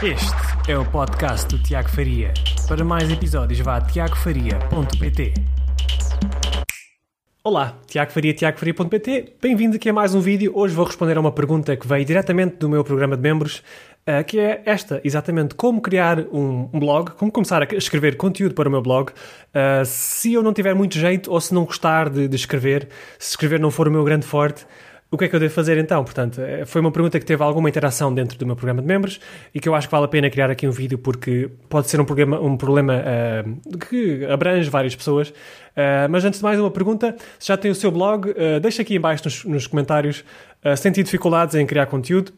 Este é o podcast do Tiago Faria. Para mais episódios, vá a tiagofaria.pt. Olá, Tiago Faria, tiagofaria.pt. Bem-vindo aqui a mais um vídeo. Hoje vou responder a uma pergunta que veio diretamente do meu programa de membros, uh, que é esta, exatamente, como criar um, blog, como começar a escrever conteúdo para o meu blog, uh, se eu não tiver muito jeito ou se não gostar de, de escrever, se escrever não for o meu grande forte, o que é que eu devo fazer então? Portanto, eh, foi uma pergunta que teve alguma interação dentro do meu programa de membros e que eu acho que vale a pena criar aqui um vídeo porque pode ser um problema, um problema uh, que abrange várias pessoas. Uh, mas antes de mais, uma pergunta: se já tem o seu blog, uh, deixa aqui embaixo nos, nos comentários se tem tido dificuldades em criar conteúdo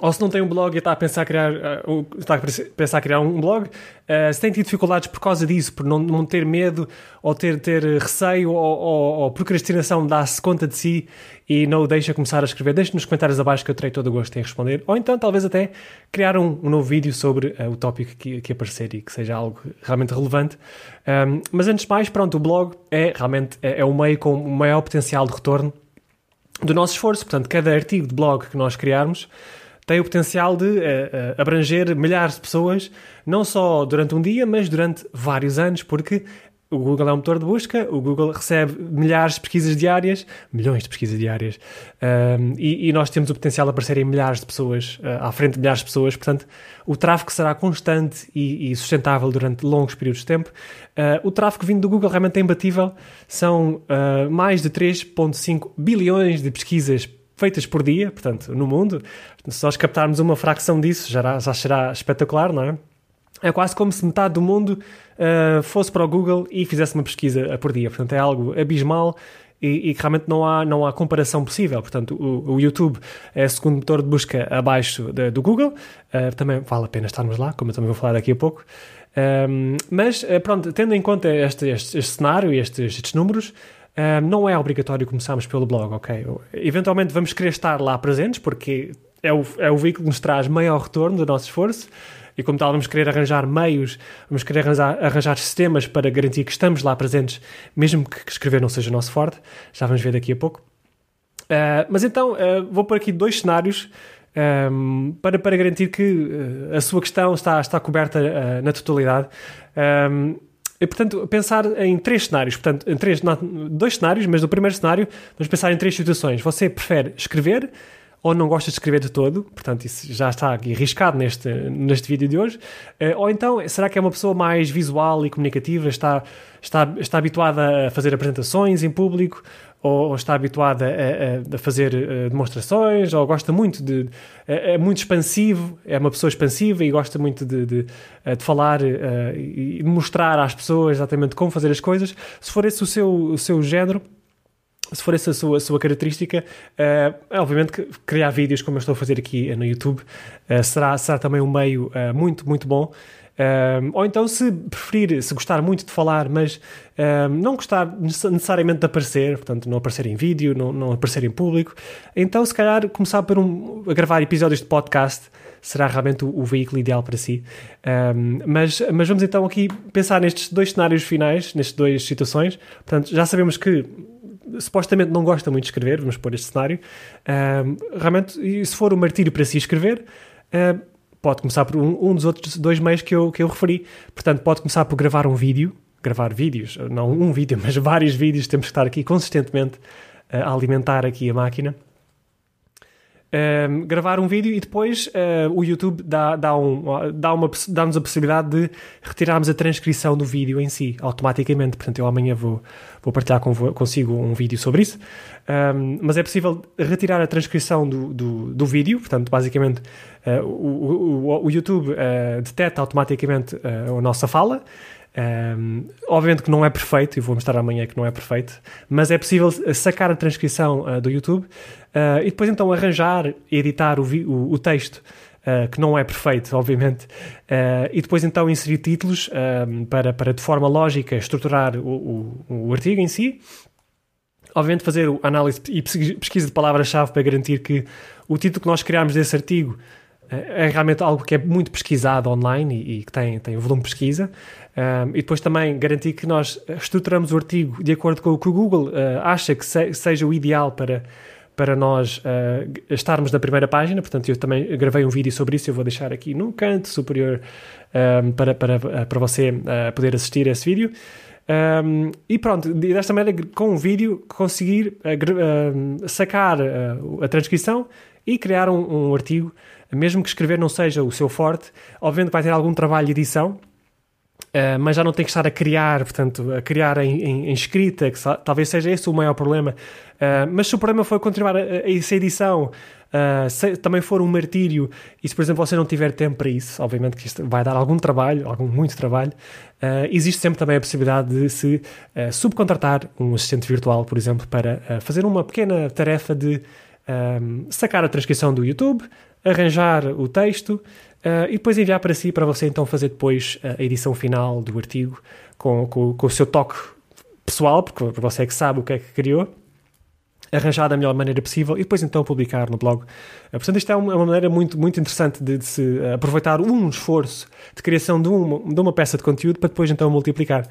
ou se não tem um blog e está a pensar criar, uh, está a pensar criar um blog, uh, se tem tido dificuldades por causa disso, por não, não ter medo ou ter, ter receio ou, ou, ou procrastinação, dá-se conta de si e não o deixa começar a escrever, deixe nos comentários abaixo que eu terei todo o gosto em responder. Ou então, talvez até criar um, um novo vídeo sobre uh, o tópico que, que aparecer e que seja algo realmente relevante. Um, mas antes de mais, pronto, o blog é realmente é, é o meio com o maior potencial de retorno do nosso esforço. Portanto, cada artigo de blog que nós criarmos tem o potencial de uh, abranger milhares de pessoas, não só durante um dia, mas durante vários anos, porque o Google é um motor de busca, o Google recebe milhares de pesquisas diárias, milhões de pesquisas diárias, um, e, e, nós temos o potencial de aparecer em milhares de pessoas, uh, à frente de milhares de pessoas, portanto, o tráfego será constante e, e sustentável durante longos períodos de tempo. Uh, o tráfego vindo do Google realmente é imbatível, são uh, mais de 3,5 bilhões de pesquisas feitas por dia, portanto, no mundo. Se nós captarmos uma fração disso, já, já será espetacular, não é? É quase como se metade do mundo uh, fosse para o Google e fizesse uma pesquisa por dia. Portanto, é algo abismal e, e realmente não há, não há comparação possível. Portanto, o, o YouTube é o segundo motor de busca abaixo de, do Google. Uh, também vale a pena estarmos lá, como eu também vou falar daqui a pouco. Um, ah, mas, pronto, tendo em conta este, este, este cenário e estes, estes números, não é obrigatório começarmos pelo blog, ok? Eventualmente vamos querer estar lá presentes porque é o, é o veículo que nos traz maior retorno do nosso esforço e como tal vamos querer arranjar meios, vamos querer arranjar, arranjar sistemas para garantir que estamos lá presentes, mesmo que escrever não seja o nosso forte, já vamos ver daqui a pouco. Uh, mas então uh, vou pôr aqui dois cenários um, para, para garantir que uh, a sua questão está, está coberta na totalidade. Um, e, portanto, pensar em três cenários. Portanto, em três, dois cenários, mas no primeiro cenário vamos pensar em três situações. Você prefere escrever ou não gosta de escrever de todo, portanto, isso já está aqui arriscado neste, neste vídeo de hoje, uh, ou então, será que é uma pessoa mais visual e comunicativa, está, está, está habituada a fazer apresentações em público, ou, ou está habituada a, a, fazer uh, demonstrações, ou gosta muito de. É, é, muito expansivo, é uma pessoa expansiva e gosta muito de, de, de falar uh, e mostrar às pessoas exatamente como fazer as coisas. Se for esse o seu, o seu género, se for essa a sua, a sua característica, uh, obviamente que criar vídeos como eu estou a fazer aqui no YouTube uh, será, será também um meio muito, muito bom. Ou então, se preferir, se gostar muito de falar, mas não gostar necessariamente de aparecer, portanto, não aparecer em vídeo, não, não aparecer em público, então, se calhar, começar por um, a gravar episódios de podcast será realmente o, o veículo ideal para si. Um, mas, mas vamos então aqui pensar nestes dois cenários finais, nestas duas situações. Portanto, já sabemos que supostamente não gosta muito de escrever, vamos pôr este cenário. Uh, realmente, se for um martírio para si escrever, pode começar por um, um, dos outros dois meios que eu, que eu referi. Portanto, pode começar por gravar um vídeo, gravar vídeos, não um vídeo, mas vários vídeos, temos que estar aqui consistentemente uh, a alimentar aqui a máquina uh, gravar um vídeo e depois uh, o YouTube dá, dá, um, dá uma, dá-nos a possibilidade de retirarmos a transcrição do vídeo em si, automaticamente. Portanto, eu amanhã vou, vou partilhar com, consigo um vídeo sobre isso. Um, mas é possível retirar a transcrição do, do, do vídeo, portanto, basicamente uh, o, o, o, YouTube uh, detecta automaticamente a nossa fala um, obviamente que não é perfeito, e vou mostrar amanhã que não é perfeito, mas é possível sacar a transcrição uh, do YouTube uh, e depois então arranjar e editar o, o, o texto, uh, que não é perfeito, obviamente, e depois então inserir títulos para, para de forma lógica estruturar o, o, o artigo em si. Obviamente fazer análise e pesquisa de palavras-chave para garantir que o título que nós criarmos desse artigo é realmente algo que é muito pesquisado online e, e que tem, tem volume de pesquisa. Um, e depois também garantir que nós estruturamos o artigo de acordo com o que o Google uh, acha que se, seja o ideal para, para nós uh, estarmos na primeira página. Portanto, eu também gravei um vídeo sobre isso. Eu vou deixar aqui no canto superior um, para, para, para você uh, poder assistir a esse vídeo. Um, e pronto, desta maneira, com o vídeo, conseguir sacar a transcrição e criar um, um artigo, mesmo que escrever não seja o seu forte. Obviamente vai ter algum trabalho de edição, Uh, mas já não tem que estar a criar, portanto, a criar em, em, em escrita, que talvez seja esse o maior problema. Uh, mas se o problema for continuar a, essa edição, uh, se também for um martírio, e se, por exemplo, você não tiver tempo para isso, obviamente que isto vai dar algum trabalho, algum muito trabalho, existe sempre também a possibilidade de se subcontratar um assistente virtual, por exemplo, para fazer uma pequena tarefa de sacar a transcrição do YouTube, arranjar o texto uh, e depois enviar para si, para você então fazer depois a edição final do artigo com, com, com o seu toque pessoal, porque você é que sabe o que é que criou, arranjar da melhor maneira possível e depois então publicar no blog. Uh, portanto, isto é uma, uma, maneira muito, muito interessante de, de se aproveitar um esforço de criação de uma, de uma peça de conteúdo para depois então multiplicar.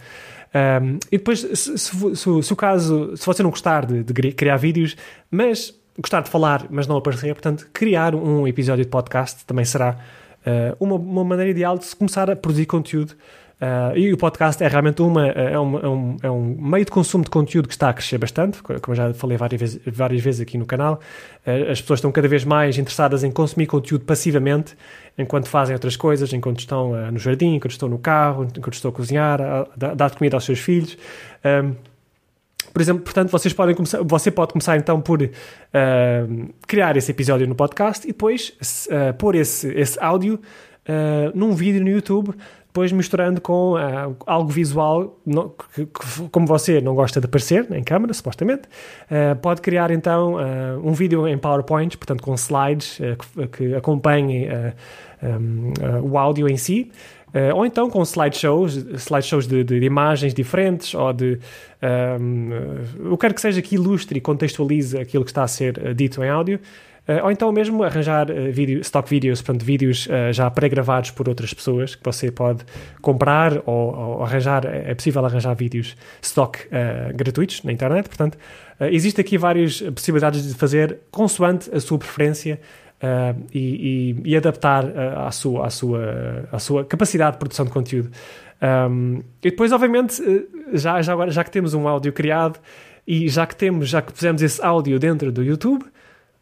Um, e depois, se, se, se, se, o caso, se você não gostar de, de criar vídeos, mas gostar de falar, mas não aparecer, portanto, criar um episódio de podcast também será uh, uma, uma maneira ideal de se começar a produzir conteúdo. Uh, e o podcast é realmente uma, é, um, é, um, é um meio de consumo de conteúdo que está a crescer bastante, como eu já falei várias vezes, várias vezes aqui no canal. Uh, as pessoas estão cada vez mais interessadas em consumir conteúdo passivamente, enquanto fazem outras coisas, enquanto estão no jardim, enquanto estão no carro, enquanto estão a cozinhar, a, a dar comida aos seus filhos. Um, por exemplo, portanto, vocês podem começar, você pode começar então por uh, criar esse episódio no podcast e depois uh, pôr esse, esse áudio uh, num vídeo no YouTube, depois misturando com uh, algo visual, que, que, como você não gosta de aparecer em câmera, supostamente, pode criar então um vídeo em PowerPoint, portanto com slides que, que acompanhem um, o áudio em si. Uh, ou então com slideshows, slideshows de, de, de imagens diferentes, ou de um, uh, o que quer que seja que ilustre e contextualize aquilo que está a ser uh, dito em áudio. Uh, ou então mesmo arranjar vídeo, stock videos, portanto, vídeos já pré-gravados por outras pessoas que você pode comprar ou, ou arranjar, é, é possível arranjar vídeos stock gratuitos na internet, portanto, existe aqui várias possibilidades de fazer consoante a sua preferência uh, e, e, e, adaptar uh, à, sua, à, sua, à sua capacidade de produção de conteúdo. Um, e depois, obviamente, já, já, agora, já que temos um áudio criado e já que temos, já que pusemos esse áudio dentro do YouTube,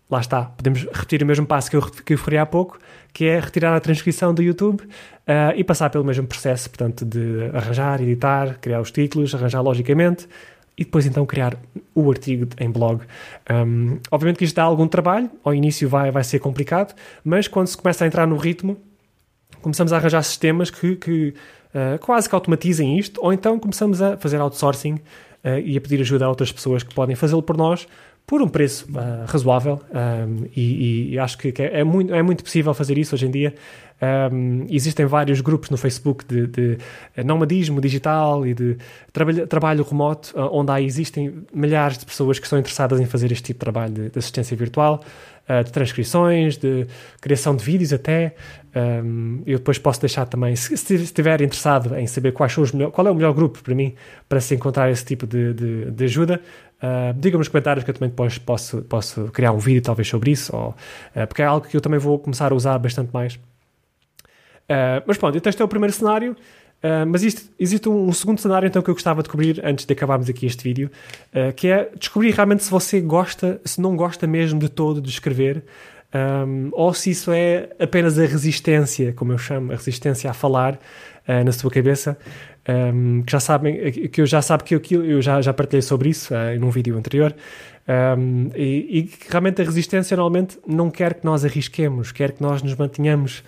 lá está, podemos repetir o mesmo passo que eu, que eu referi há pouco, que é retirar a transcrição do YouTube uh, e passar pelo mesmo processo, portanto, de arranjar, editar, criar os títulos, arranjar logicamente, e depois então criar o artigo em blog. Um, obviamente que isto dá algum trabalho, ao início vai, vai ser complicado, mas quando se começa a entrar no ritmo, começamos a arranjar sistemas que, que uh, quase que automatizem isto, ou então começamos a fazer outsourcing uh, e a pedir ajuda a outras pessoas que podem fazê-lo por nós por um preço uh, razoável um, e, e, acho que, é, muito, é muito possível fazer isso hoje em dia. Um, existem vários grupos no Facebook de, de nomadismo digital e de trabalho, trabalho remoto, uh, onde há, existem milhares de pessoas que estão interessadas em fazer este tipo de trabalho de, de assistência virtual, uh, de transcrições, de criação de vídeos até. Um, eu depois posso deixar também, se, estiver interessado em saber quais são os melhor, qual é o melhor grupo para mim para se encontrar esse tipo de, de, de ajuda, Uh, Digam nos comentários que eu também depois posso, posso criar um vídeo talvez sobre isso, ou, uh, porque é algo que eu também vou começar a usar bastante mais. Uh, mas pronto, então este é o primeiro cenário. Uh, mas isto, existe um, um, segundo cenário então que eu gostava de cobrir antes de acabarmos aqui este vídeo, uh, que é descobrir realmente se você gosta, se não gosta mesmo de todo de escrever, um, ou se isso é apenas a resistência, como eu chamo, a resistência a falar uh, na sua cabeça, um, que já sabem, que eu já sabe que eu, eu já, já partilhei sobre isso uh, num vídeo anterior, e, e realmente a resistência normalmente não quer que nós arrisquemos, quer que nós nos mantenhamos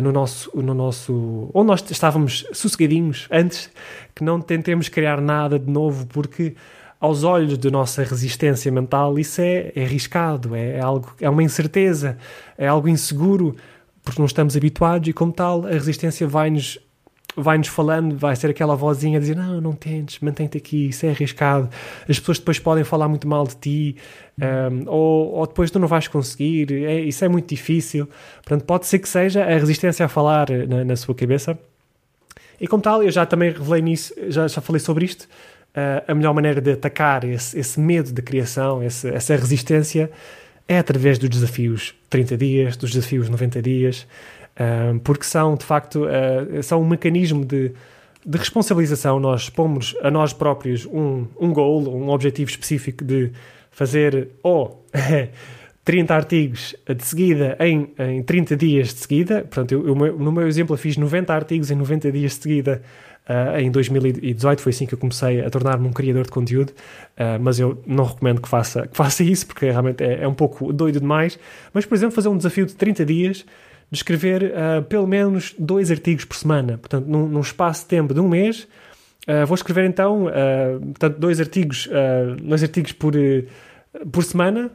no nosso, no nosso. onde nós estávamos sossegadinhos antes, que não tentemos criar nada de novo, porque aos olhos da nossa resistência mental isso é, é arriscado, é, é, algo, é uma incerteza, é algo inseguro, porque não estamos habituados e como tal a resistência vai-nos vai-nos falando, vai ser aquela vozinha a dizer: Não, não tentes, mantém-te aqui, isso é arriscado. As pessoas depois podem falar muito mal de ti, um, ou, ou, depois tu não vais conseguir, é, isso é muito difícil. Portanto, pode ser que seja a resistência a falar na, na sua cabeça. E como tal, eu já também revelei nisso, já, já falei sobre isto. a melhor maneira de atacar esse, esse medo de criação, esse, essa resistência, é através dos desafios 30 dias, dos desafios 90 dias, porque são, de facto, são um mecanismo de, de responsabilização. Nós pomos a nós próprios um, um goal, um objetivo específico de fazer ou 30 artigos de seguida em, em 30 dias de seguida. Portanto, eu, eu, no meu exemplo, eu fiz 90 artigos em 90 dias de seguida Uh, em 2018 foi assim que eu comecei a tornar-me um criador de conteúdo, uh, mas eu não recomendo que faça, que faça isso porque realmente é, é, um pouco doido demais. Mas, por exemplo, fazer um desafio de 30 dias de escrever uh, pelo menos dois artigos por semana. Portanto, num, num espaço de tempo de um mês, vou escrever então portanto, dois artigos, dois artigos por, por semana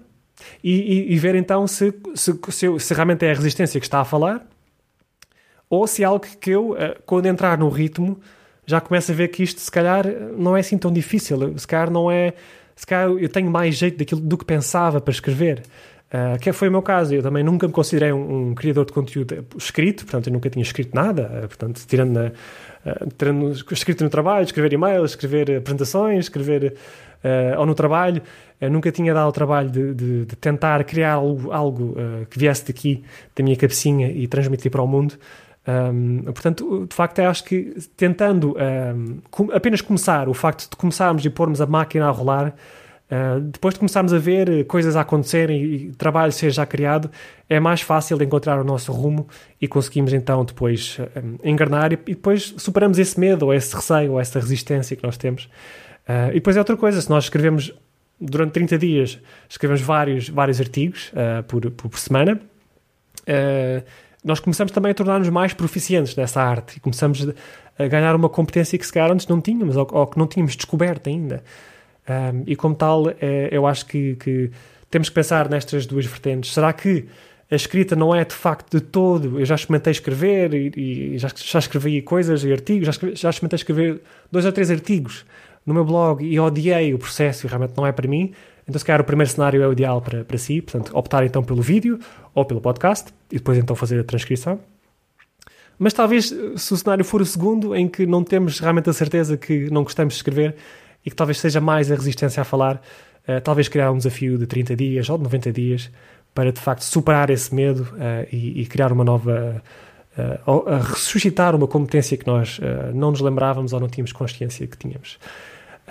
e, e, e, ver então se, se, se, se realmente é a resistência que está a falar ou se é algo que eu, quando entrar no ritmo, já começo a ver que isto, se calhar, não é assim tão difícil. Se calhar, não é. Se calhar, eu tenho mais jeito daquilo do que pensava para escrever. Uh, que foi o meu caso. Eu também nunca me considerei um, um, criador de conteúdo escrito, portanto, eu nunca tinha escrito nada. Uh, portanto, tirando, na, uh, tirando escrito no trabalho, escrever e-mails, escrever apresentações, escrever. ou no trabalho, nunca tinha dado o trabalho de, de, de tentar criar algo, algo que viesse daqui, da minha cabecinha e transmitir para o mundo. Um, portanto, de facto, eu acho que tentando um, com, apenas começar, o facto de começarmos e pormos a máquina a rolar, uh, depois de começarmos a ver coisas a acontecerem e trabalho ser já criado, é mais fácil encontrar o nosso rumo e conseguimos então depois um, engarnar e, e, depois superamos esse medo, ou esse receio, ou essa resistência que nós temos. Uh, e depois é outra coisa, se nós escrevemos durante 30 dias, escrevemos vários, vários artigos uh, por, por, semana. Uh, nós começamos também a tornar-nos mais proficientes nessa arte e começamos a ganhar uma competência que se calhar antes não tínhamos ou, ou que não tínhamos descoberto ainda. Um, e como tal, é, eu acho que, que, temos que pensar nestas duas vertentes. Será que a escrita não é de facto de todo? Eu já experimentei escrever e, e já, já, escrevi coisas e artigos, já, escrevi, já experimentei escrever dois ou três artigos no meu blog e odiei o processo e realmente não é para mim. Então, se calhar, o primeiro cenário é o ideal para, para si, portanto, optar então pelo vídeo ou pelo podcast e depois então fazer a transcrição. Mas talvez, se o cenário for o segundo, em que não temos realmente a certeza que não gostamos de escrever e que talvez seja mais a resistência a falar, uh, talvez criar um desafio de 30 dias ou de 90 dias para de facto superar esse medo uh, e, e, criar uma nova. Uh, a ressuscitar uma competência que nós não nos lembrávamos ou não tínhamos consciência que tínhamos.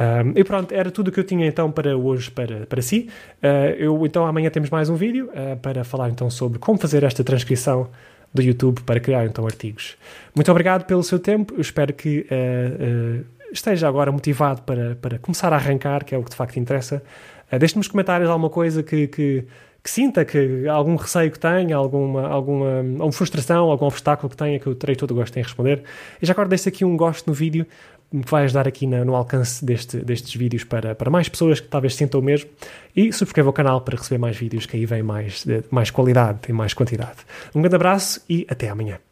Um, e pronto, era tudo o que eu tinha então para hoje para, para si. Uh, eu então amanhã temos mais um vídeo uh, para falar então sobre como fazer esta transcrição do YouTube para criar então artigos. Muito obrigado pelo seu tempo, eu espero que uh, esteja agora motivado para, para começar a arrancar, que é o que de facto interessa. Uh, Deixe nos comentários alguma coisa que, que, que, sinta, que algum receio que tenha, alguma, alguma, alguma frustração, algum obstáculo que tenha, que eu terei todo o gosto em responder. E já agora deixe aqui um gosto no vídeo que vai ajudar aqui na, no alcance deste, destes vídeos para, para mais pessoas que talvez sintam o mesmo e subscreva o canal para receber mais vídeos que aí vem mais, mais qualidade e mais quantidade. Um grande abraço e até amanhã.